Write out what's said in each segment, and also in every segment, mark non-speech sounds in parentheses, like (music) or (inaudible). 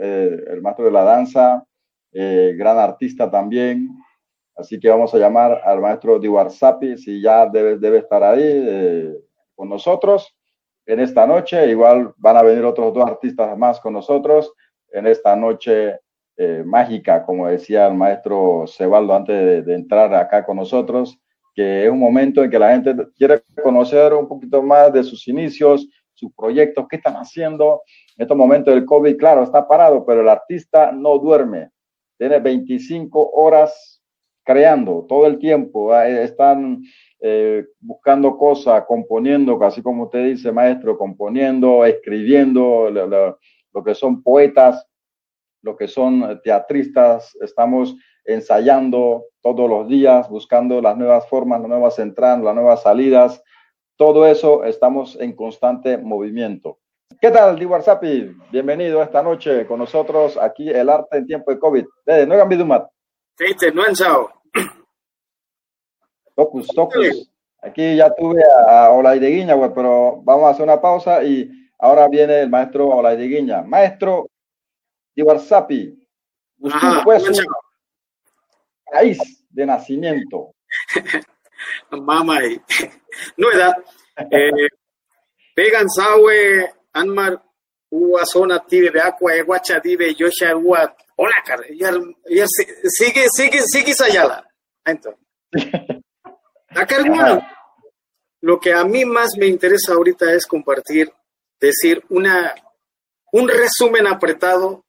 eh, el maestro de la danza, eh, gran artista también. Así que vamos a llamar al maestro Diwar Sapi, si ya debe, debe estar ahí eh, con nosotros en esta noche. Igual van a venir otros dos artistas más con nosotros en esta noche mágica, como decía el maestro Cebaldo antes de, entrar acá con nosotros, que es un momento en que la gente quiere conocer un poquito más de sus inicios, sus proyectos, qué están haciendo. En estos momentos del COVID, claro, está parado, pero el artista no duerme. Tiene 25 horas creando todo el tiempo. Están eh, buscando cosas, componiendo, así como usted dice, maestro, componiendo, escribiendo, lo, que son poetas, lo que son teatristas. Estamos ensayando todos los días, buscando las nuevas formas, las nuevas entradas, las nuevas salidas. Todo eso estamos en constante movimiento. ¿Qué tal, Di WhatsAppi? Bienvenido esta noche con nosotros aquí El Arte en Tiempo de COVID. Desde Nuevan Bidumat. No chao. Tocus, tocus. Aquí ya tuve a Olaide güey, pero vamos a hacer una pausa y ahora viene el maestro Olaide Maestro Di WhatsAppi, usted fue su país de nacimiento. (laughs) Mamá, (laughs) no era. Eh, pegan sawe Anmar Ua zona tibe de agua e guacha tibe yosha ua hola car ya sigue sigue sigue sayala entonces (laughs) acá hermano lo que a mí más me interesa ahorita es compartir decir una un resumen apretado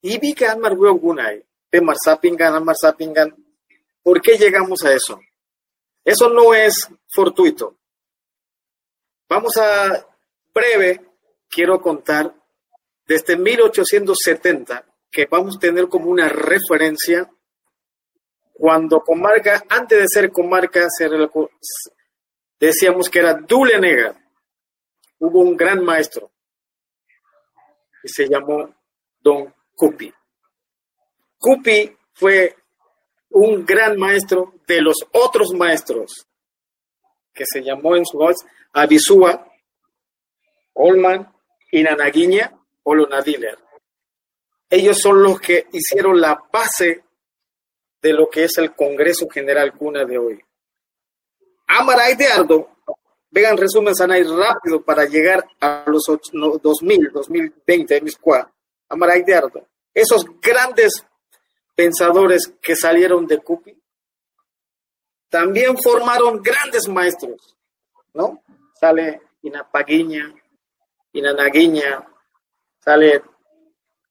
y vi que Anmar Gunay de Marsapingan Anmar Sapingan ¿por qué llegamos a eso? Eso no es fortuito. Vamos a breve quiero contar desde 1870, que vamos a tener como una referencia, cuando comarca, antes de ser comarca, decíamos que era Dule Negra. Hubo un gran maestro y se llamó Don Cupi. Cupi fue un gran maestro de los otros maestros, que se llamó en su voz Abisúa, Olman Inanaguiña o Nadiler. Ellos son los que hicieron la base de lo que es el Congreso General Cuna de hoy. Amaray de Ardo, vean resumen Sanay rápido para llegar a los 2000, 2020, Amaray de Ardo. Esos grandes pensadores que salieron de Cupi también formaron grandes maestros, ¿no? Sale Inapaguiña, Inanaguiña, sale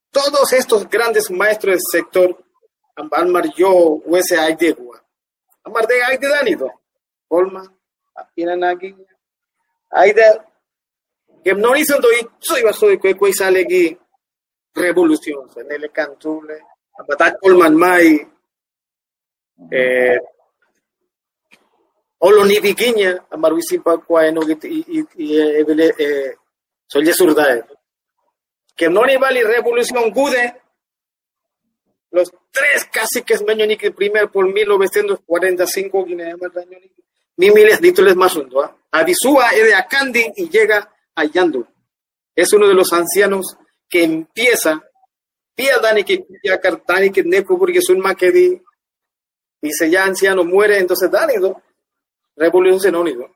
todos estos grandes maestros del sector, Amar yo, Huese Aidegua, Amar de Aide Danido, Olma, Inanaguiña, Aide, que no hizo doy, soy vaso de cueco sale aquí, revolución, en el cantule, Abatat Olman Mai, eh, Oloni Vigiña, Amar Wisimpa Cuaeno y, y, y, eh, soy de Que no ni vale revolución gude. Los tres casi que es que primer por 1945 mi miles títulos más undo. ¿ah? Abisúa es de Acandi y llega a Yandu. Es uno de los ancianos que empieza Pia Dani que ya Cartani que Neco porque es un maquedi. Dice ya anciano muere, entonces Dani, revolución senónido.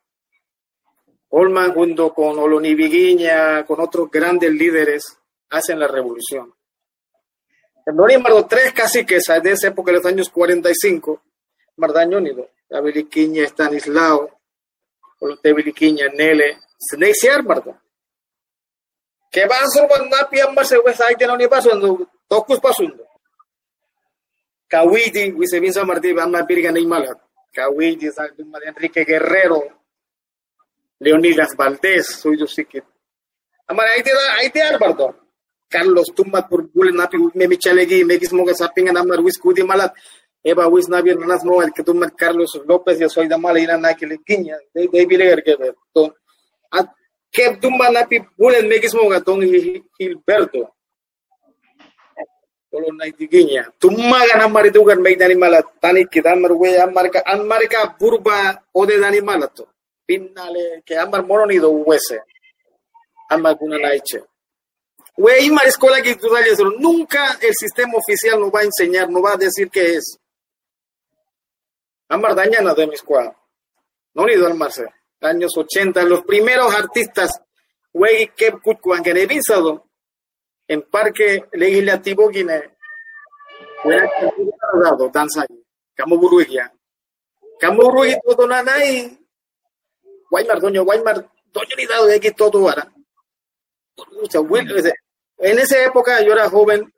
Olman junto con Oloni Viguiña, con otros grandes líderes, hacen la revolución. El Mardo tres caciques de esa época, de los años 45, Mardañónido, Abiliquiña, Estanislao, Abiliquiña, Nele, Senesiar, Mardo. Que van a ser Napia, Marce, West de no ni pasando, Tocus pasando. Kawiti, Wisevinza Martí, Van a Pirga Neymala. Kawiti, Enrique Guerrero, Leonidas Valdés, soy te da, ahí te Álvaro. Carlos Tumba por Napi, me michalegi, me gismo que sapinga namar wis kudi malat. Eva wis nabi nanas no el que tumba Carlos López, yo soy da mala ina na que le quiña, de de bileger que ver. To, a que tumba napi bulen me gismo gatón Gilberto. Tolo naitiginya. Tumma gana mari tugan me dani malat. Tani kidan marwe amarka amarka burba ode dani malat pinnale que ambar moronido huese amar kuna naiche Weimar escuela que nunca el sistema oficial nos va a enseñar, nos va a decir qué es. Amar dañana de mi escuela. No ni al Marce. Años 80, los primeros artistas, wey que revisado en Parque Legislativo Guinea. Dado danza. Kamu burugia todo nanay. Weimar, doño Weimar, doño ni dado de aquí todo ahora. En esa época yo era joven,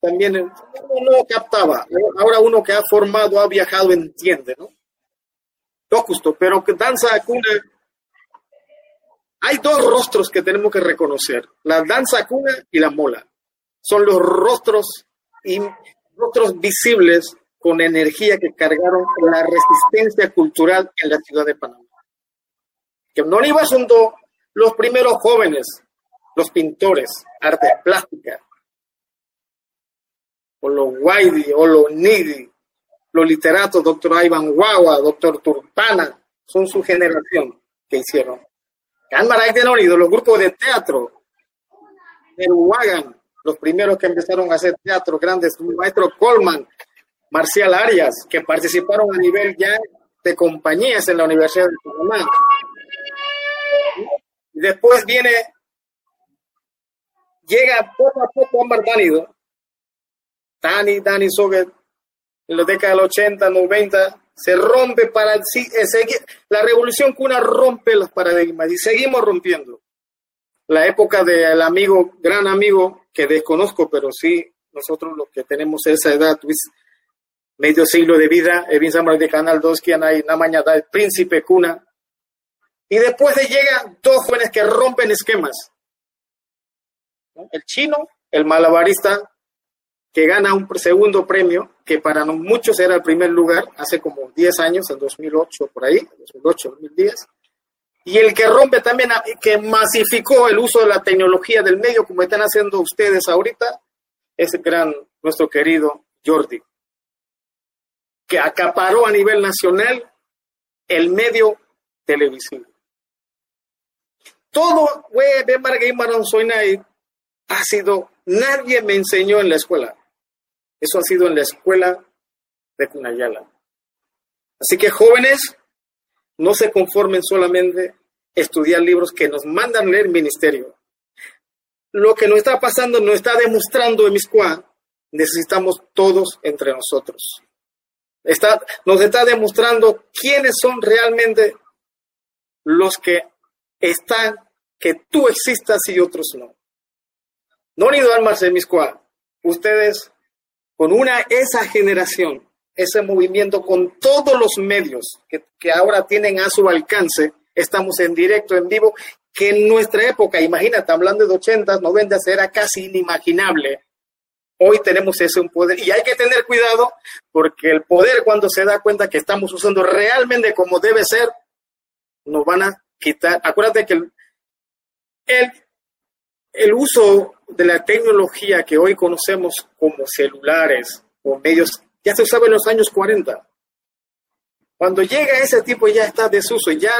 también no captaba. Ahora uno que ha formado, ha viajado, entiende, ¿no? Lo justo, pero que danza cuna. Hay dos rostros que tenemos que reconocer: la danza cuna y la mola. Son los rostros y rostros visibles con energía que cargaron la resistencia cultural en la ciudad de Panamá. Que no iba son los primeros jóvenes los pintores, arte plástica, o los Guaidi, o los Nidi, los literatos, doctor Ivan Guagua, doctor Turpana, son su generación que hicieron. Cámara de oído, los grupos de teatro, el Wagan, los primeros que empezaron a hacer teatro grandes, maestro Coleman, Marcial Arias, que participaron a nivel ya de compañías en la Universidad de Panamá. Después viene llega poco a poco Omar Dánido, Dani, Dani Soget, en la década del 80, 90, se rompe para eh, seguir. La revolución cuna rompe los paradigmas y seguimos rompiendo. La época del amigo, gran amigo, que desconozco, pero sí, nosotros los que tenemos esa edad, medio siglo de vida, Evin Samuel de Canal 2, quien hay una mañana, el príncipe cuna. Y después de llega dos jóvenes que rompen esquemas el chino, el malabarista, que gana un segundo premio, que para muchos era el primer lugar, hace como 10 años, en 2008, por ahí, 2008, 2010. Y el que rompe también, que masificó el uso de la tecnología del medio, como están haciendo ustedes ahorita, es el gran, nuestro querido Jordi, que acaparó a nivel nacional el medio televisivo. Todo, güey, de ha sido, nadie me enseñó en la escuela. Eso ha sido en la escuela de Cunayala. Así que jóvenes, no se conformen solamente estudiar libros que nos mandan leer ministerio. Lo que nos está pasando nos está demostrando en Miscuá, necesitamos todos entre nosotros. Está, nos está demostrando quiénes son realmente los que están, que tú existas y otros no. No ni Marcel Miscuá, ustedes con una, esa generación, ese movimiento con todos los medios que, que ahora tienen a su alcance, estamos en directo, en vivo, que en nuestra época, imagínate, hablando de 80, 90, era casi inimaginable. Hoy tenemos ese poder y hay que tener cuidado porque el poder cuando se da cuenta que estamos usando realmente como debe ser, nos van a quitar. Acuérdate que el, el uso de la tecnología que hoy conocemos como celulares o medios, ya se usaba en los años 40. Cuando llega ese tipo ya está desuso, ya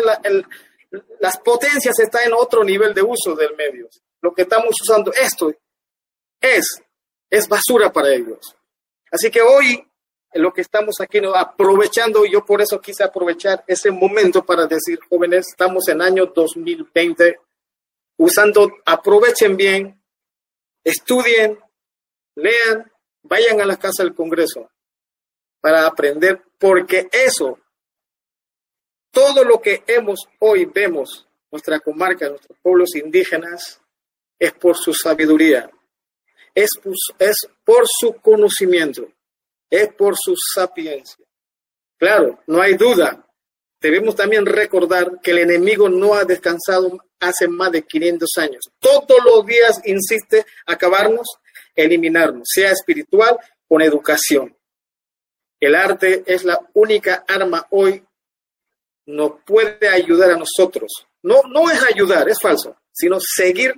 las potencias están en otro nivel de uso del medio. Lo que estamos usando, esto es, es basura para ellos. Así que hoy lo que estamos aquí ¿no? aprovechando, yo por eso quise aprovechar ese momento para decir, jóvenes, estamos en año 2020, usando, aprovechen bien estudien, lean, vayan a la casa del Congreso para aprender, porque eso, todo lo que hemos hoy vemos, nuestra comarca, nuestros pueblos indígenas, es por su sabiduría, es, es por su conocimiento, es por su sapiencia. Claro, no hay duda. Debemos también recordar que el enemigo no ha descansado hace más de 500 años. Todos los días insiste acabarnos, eliminarnos, sea espiritual con educación. El arte es la única arma hoy, nos puede ayudar a nosotros. No, no es ayudar, es falso, sino seguir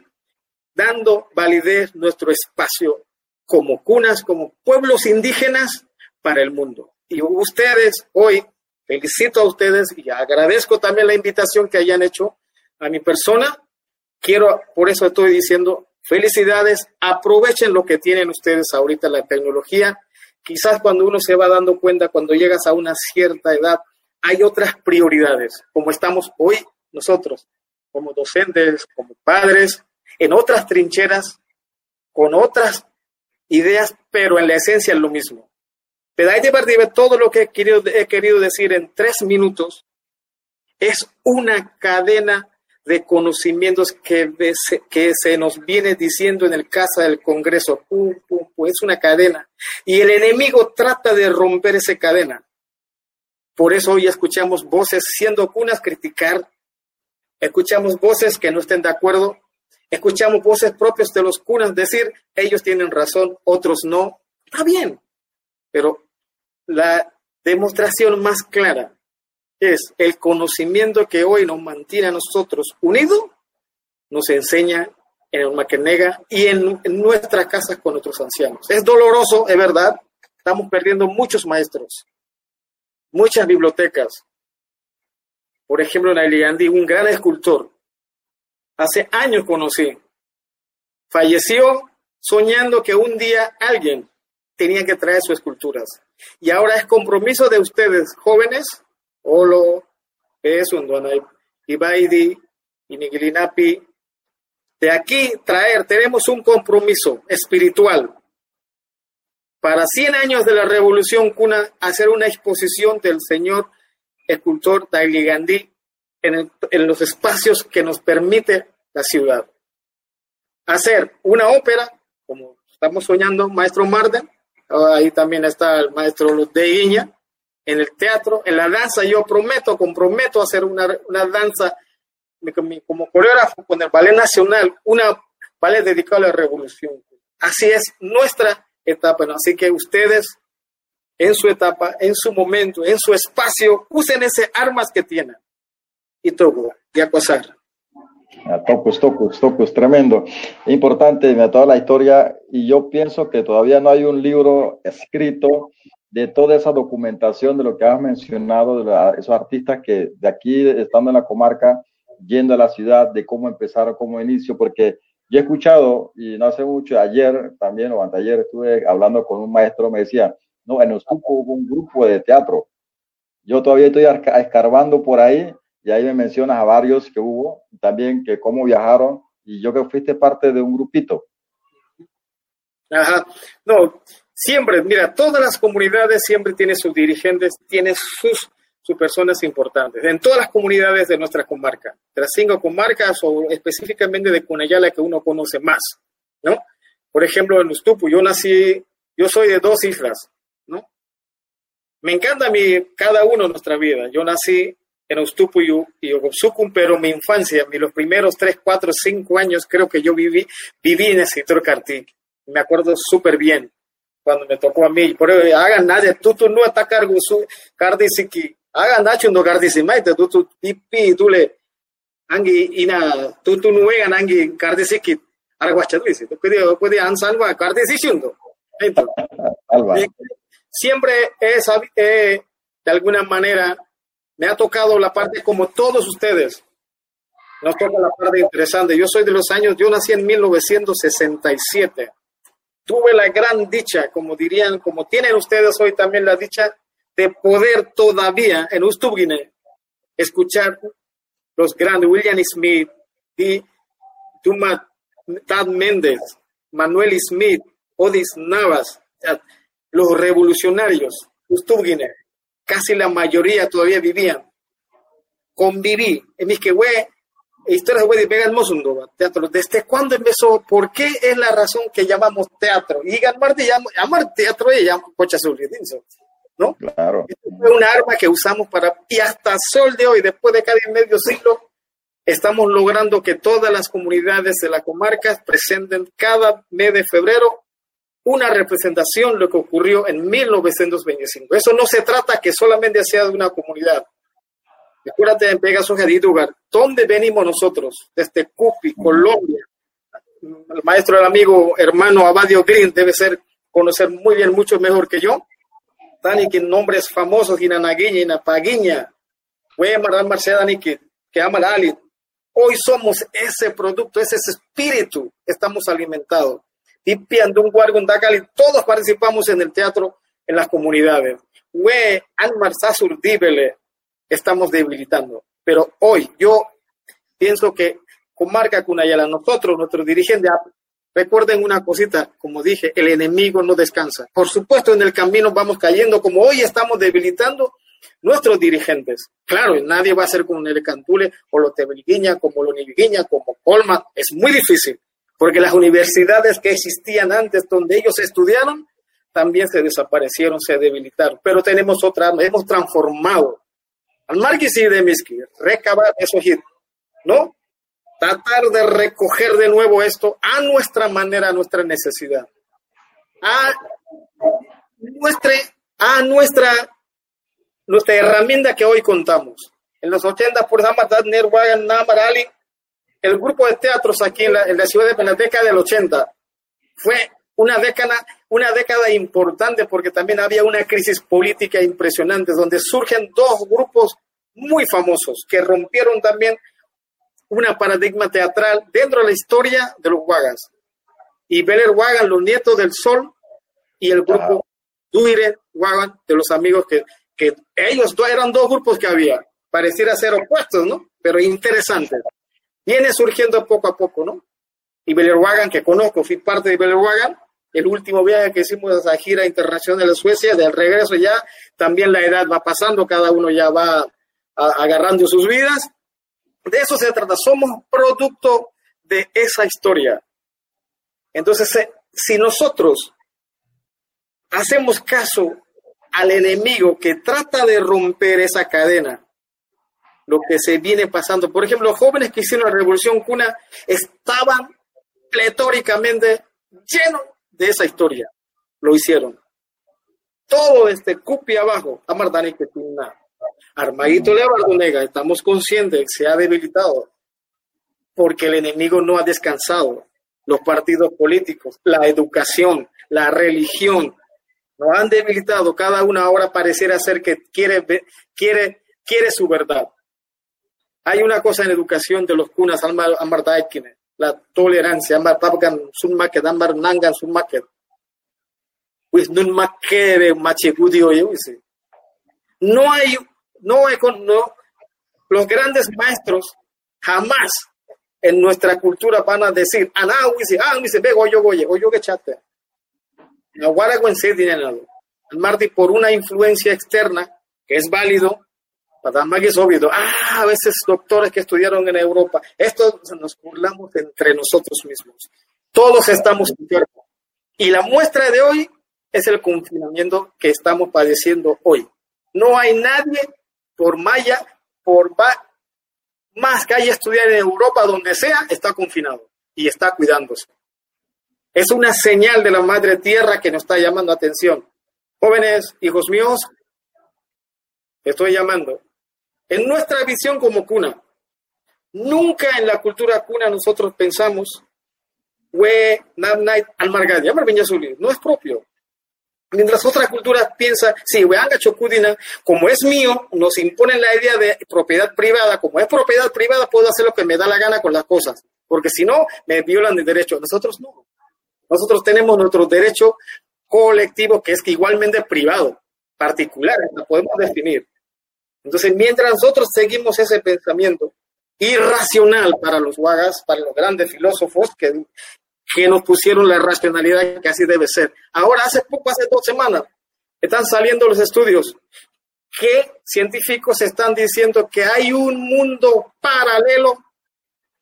dando validez nuestro espacio como cunas, como pueblos indígenas para el mundo. Y ustedes hoy, felicito a ustedes y agradezco también la invitación que hayan hecho a mi persona, quiero, por eso estoy diciendo, Felicidades, aprovechen lo que tienen ustedes ahorita, la tecnología. Quizás cuando uno se va dando cuenta, cuando llegas a una cierta edad, hay otras prioridades, como estamos hoy nosotros, como docentes, como padres, en otras trincheras, con otras ideas, pero en la esencia es lo mismo. Pero ahí de todo lo que he querido, he querido decir en tres minutos es una cadena de conocimientos que, que se nos viene diciendo en el casa del Congreso. es una cadena. Y el enemigo trata de romper esa cadena. Por eso hoy escuchamos voces siendo cunas criticar, escuchamos voces que no estén de acuerdo, escuchamos voces propias de los cunas decir, ellos tienen razón, otros no. Está bien, pero la demostración más clara es el conocimiento que hoy nos mantiene a nosotros unidos, nos enseña en el Maquenega y en, en nuestras casas con nuestros ancianos. Es doloroso, es verdad, estamos perdiendo muchos maestros, muchas bibliotecas. Por ejemplo, en Gandhi, un gran escultor, hace años conocí, falleció soñando que un día alguien tenía que traer sus esculturas. Y ahora es compromiso de ustedes, jóvenes, Olo, Eso, Ibaidi, Inigilinapi, de aquí traer, tenemos un compromiso espiritual para 100 años de la Revolución Cuna hacer una exposición del señor escultor Daily Gandhi en, en, los espacios que nos permite la ciudad. Hacer una ópera, como estamos soñando, maestro Marden, ahí también está el maestro de Iña, en el teatro, en la danza, yo prometo, comprometo hacer una, una danza como coreógrafo con el Ballet Nacional, una ballet dedicado a la revolución. Así es nuestra etapa. Así que ustedes, en su etapa, en su momento, en su espacio, usen esas armas que tienen. Y todo, y a pasar. Tocos, tocos, tocos, tremendo. Importante, toda la historia y yo pienso que todavía no hay un libro escrito de toda esa documentación de lo que has mencionado, de esos artistas que de aquí, estando en la comarca, yendo a la ciudad, de cómo empezaron, cómo inicio, porque yo he escuchado, y no hace mucho, ayer también o anteayer estuve hablando con un maestro, me decía, no, en Ostuco hubo un grupo de teatro. Yo todavía estoy escarbando por ahí y ahí me mencionas a varios que hubo, también que cómo viajaron, y yo que fuiste parte de un grupito. Ajá, no, siempre, mira, todas las comunidades siempre tienen sus dirigentes, tienen sus sus personas importantes en todas las comunidades de nuestra comarca, de las cinco comarcas o específicamente de Cunayala que uno conoce más, ¿no? Por ejemplo, en Ustupu, yo nací, yo soy de dos islas, ¿no? Me encanta mi, cada uno nuestra vida. Yo nací en Ustupu y Ogopsukum, pero mi infancia, los primeros tres, cuatro, cinco años, creo que yo viví, viví en el sector Cartic. Me acuerdo súper bien cuando me tocó a mí. Por eso, hagan nadie, tú, tú no atacar su Cardisiki hagan dacho ndo gardisimaite tu tu pipi tule angi ina tu tu nuegan angi gardisikit argwacha tuisi tu puede puede ansalva gardisishundo siempre es eh, de alguna manera me ha tocado la parte como todos ustedes. Nos toca la parte interesante. Yo soy de los años yo nací en 1967 tuve la gran dicha como dirían como tienen ustedes hoy también la dicha de poder todavía en Ustubgine escuchar los grandes William Smith y Duma Tad Méndez, Manuel Smith, Odis Navas, los revolucionarios, casi la mayoría todavía vivían. Conviví, en mis que historias de Vegan Mosundo, teatro. ¿Desde cuándo empezó? ¿Por qué es la razón que llamamos teatro? Y Martí llamar teatro y llama Cocha ¿no? Claro. fue una arma que usamos para, y hasta sol de hoy, después de cada medio siglo, estamos logrando que todas las comunidades de la comarca presenten cada mes de febrero una representación lo que ocurrió en 1925. Eso no se trata que solamente sea de una comunidad. Acuérdate en Pegasus Lugar, ¿dónde venimos nosotros? Desde Cupi, Colombia. El maestro, el amigo, hermano Abadio Green debe ser conocer muy bien, mucho mejor que yo tani que nombres famosos ina naguiña ina paguiña we maral marceda ni que que ali Hoy somos ese producto, ese espíritu, estamos alimentados. Guargo, un todos participamos en el teatro, en las comunidades. We, Anmar Sasur estamos debilitando. Pero hoy yo pienso que con Marca Cunayala, nosotros, nuestros dirigentes, recuerden una cosita, como dije, el enemigo no descansa. Por supuesto, en el camino vamos cayendo, como hoy estamos debilitando nuestros dirigentes. Claro, nadie va a ser como Nele Cantule o lo Tebelguiña, como lo Nilguiña, como Colma. Es muy difícil, porque las universidades que existían antes, donde ellos estudiaron, también se desaparecieron, se debilitaron. Pero tenemos otra, hemos transformado al Marquis de Miski, recabar esos hits, ¿no? Tratar de recoger de nuevo esto a nuestra manera, a nuestra necesidad, a nuestra, a nuestra nuestra herramienta que hoy contamos. En los 80, por Namarali, el grupo de teatros aquí en la, ciudad de la década del 80 fue una década, una década importante porque también había una crisis política impresionante donde surgen dos grupos muy famosos que rompieron también una paradigma teatral dentro de la historia de los Wagas. Y Beler Wagan, los nietos del sol, y el grupo Duire Wagan, de los amigos que que ellos eran dos grupos que había, pareciera ser opuestos, ¿no? Pero interesantes. Viene surgiendo poco a poco, ¿no? Y Wagan, que conozco, fui parte de Wagan, el último viaje que hicimos a esa gira internacional de Suecia, del regreso ya, también la edad va pasando, cada uno ya va agarrando sus vidas. De eso se trata, somos producto de esa historia. Entonces, si nosotros hacemos caso al enemigo que trata de romper esa cadena, lo que se viene pasando. Por ejemplo, los jóvenes que hicieron la revolución cuna estaban pletóricamente llenos de esa historia. Lo hicieron. Todo este cupi abajo, Amardani que tiene Armadito Nega, estamos conscientes se ha debilitado porque el enemigo no ha descansado. Los partidos políticos, la educación, la religión, nos han debilitado, cada una ahora pareciera ser que quiere, quiere, quiere su verdad. Hay una cosa en educación de los cunas, la tolerancia, pues no hay, no hay, no, los grandes maestros jamás en nuestra cultura van a decir, ah, ah, ve, oyo, oyo, oyo, que chate. El Marti por una influencia externa, que es válido, es obvio. Ah, a veces doctores que estudiaron en Europa, esto nos burlamos entre nosotros mismos. Todos estamos enfermos. Y la muestra de hoy es el confinamiento que estamos padeciendo hoy. No hay nadie, por maya, por más que haya estudiado en Europa, donde sea, está confinado y está cuidándose. Es una señal de la Madre Tierra que nos está llamando atención. Jóvenes, hijos míos, estoy llamando. En nuestra visión como cuna, nunca en la cultura cuna nosotros pensamos, we, night, no es propio. Mientras otras culturas piensan, sí, weanga chocudina, como es mío, nos imponen la idea de propiedad privada. Como es propiedad privada, puedo hacer lo que me da la gana con las cosas. Porque si no, me violan el derecho. Nosotros no. Nosotros tenemos nuestro derecho colectivo que es igualmente privado, particular, lo podemos definir. Entonces, mientras nosotros seguimos ese pensamiento irracional para los wagas, para los grandes filósofos que, que nos pusieron la racionalidad que así debe ser. Ahora, hace poco, hace dos semanas, están saliendo los estudios que científicos están diciendo que hay un mundo paralelo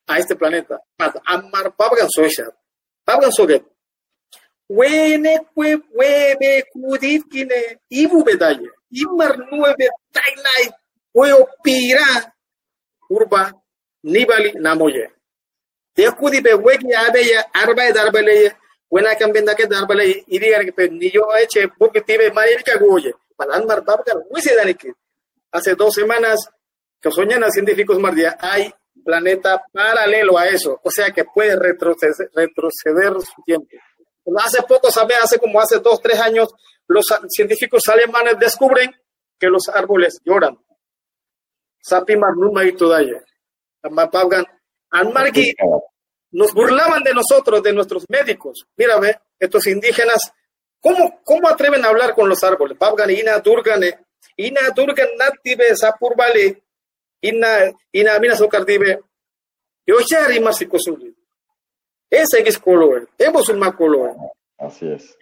a este planeta. Amar Pabgan Soesha. Pabgan bedaya. Imar nueve tainai weo pira urba nibali namoye. Dia kudi be wegi abe ya arba darbale wena kan benda ke darbale iri gar pe niyo eche porque tibe mari ka goye. Palan mar babka wise daniki. Hace dos semanas que soñan científicos mardia hay planeta paralelo a eso, o sea que puede retroceder, retroceder su tiempo. Hace poco, ¿sabe? Hace como hace dos, tres años, los científicos alemanes descubren que los árboles lloran. Sapi marnuma y Al marqui nos burlaban de nosotros, de nuestros médicos. Mira, ve, estos indígenas, ¿cómo, cómo atreven a hablar con los árboles? Babgan, ina, durgane, ina, durgan, natibe, sapurbale, ina, ina, mina, socardibe, yochari, masicosuli. Ese es color, hemos un color. Así es.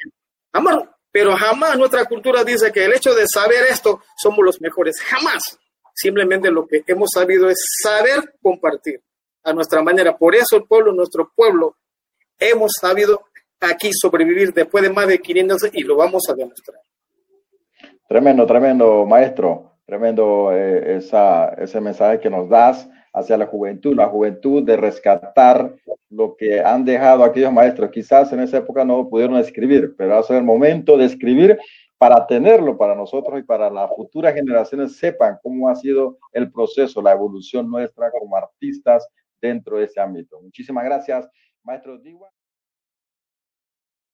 Amor, pero jamás nuestra cultura dice que el hecho de saber esto somos los mejores. Jamás. Simplemente lo que hemos sabido es saber compartir a nuestra manera. Por eso el pueblo, nuestro pueblo, hemos sabido aquí sobrevivir después de más de 500 años y lo vamos a demostrar. Tremendo, tremendo, maestro. Tremendo eh, ese mensaje que nos das hacia la juventud, la juventud de rescatar lo que han dejado aquellos maestros. Quizás en esa época no pudieron escribir, pero hace el momento de escribir para tenerlo para nosotros y para las futuras generaciones sepan cómo ha sido el proceso, la evolución nuestra como artistas dentro de ese ámbito. Muchísimas gracias, maestro Diwa.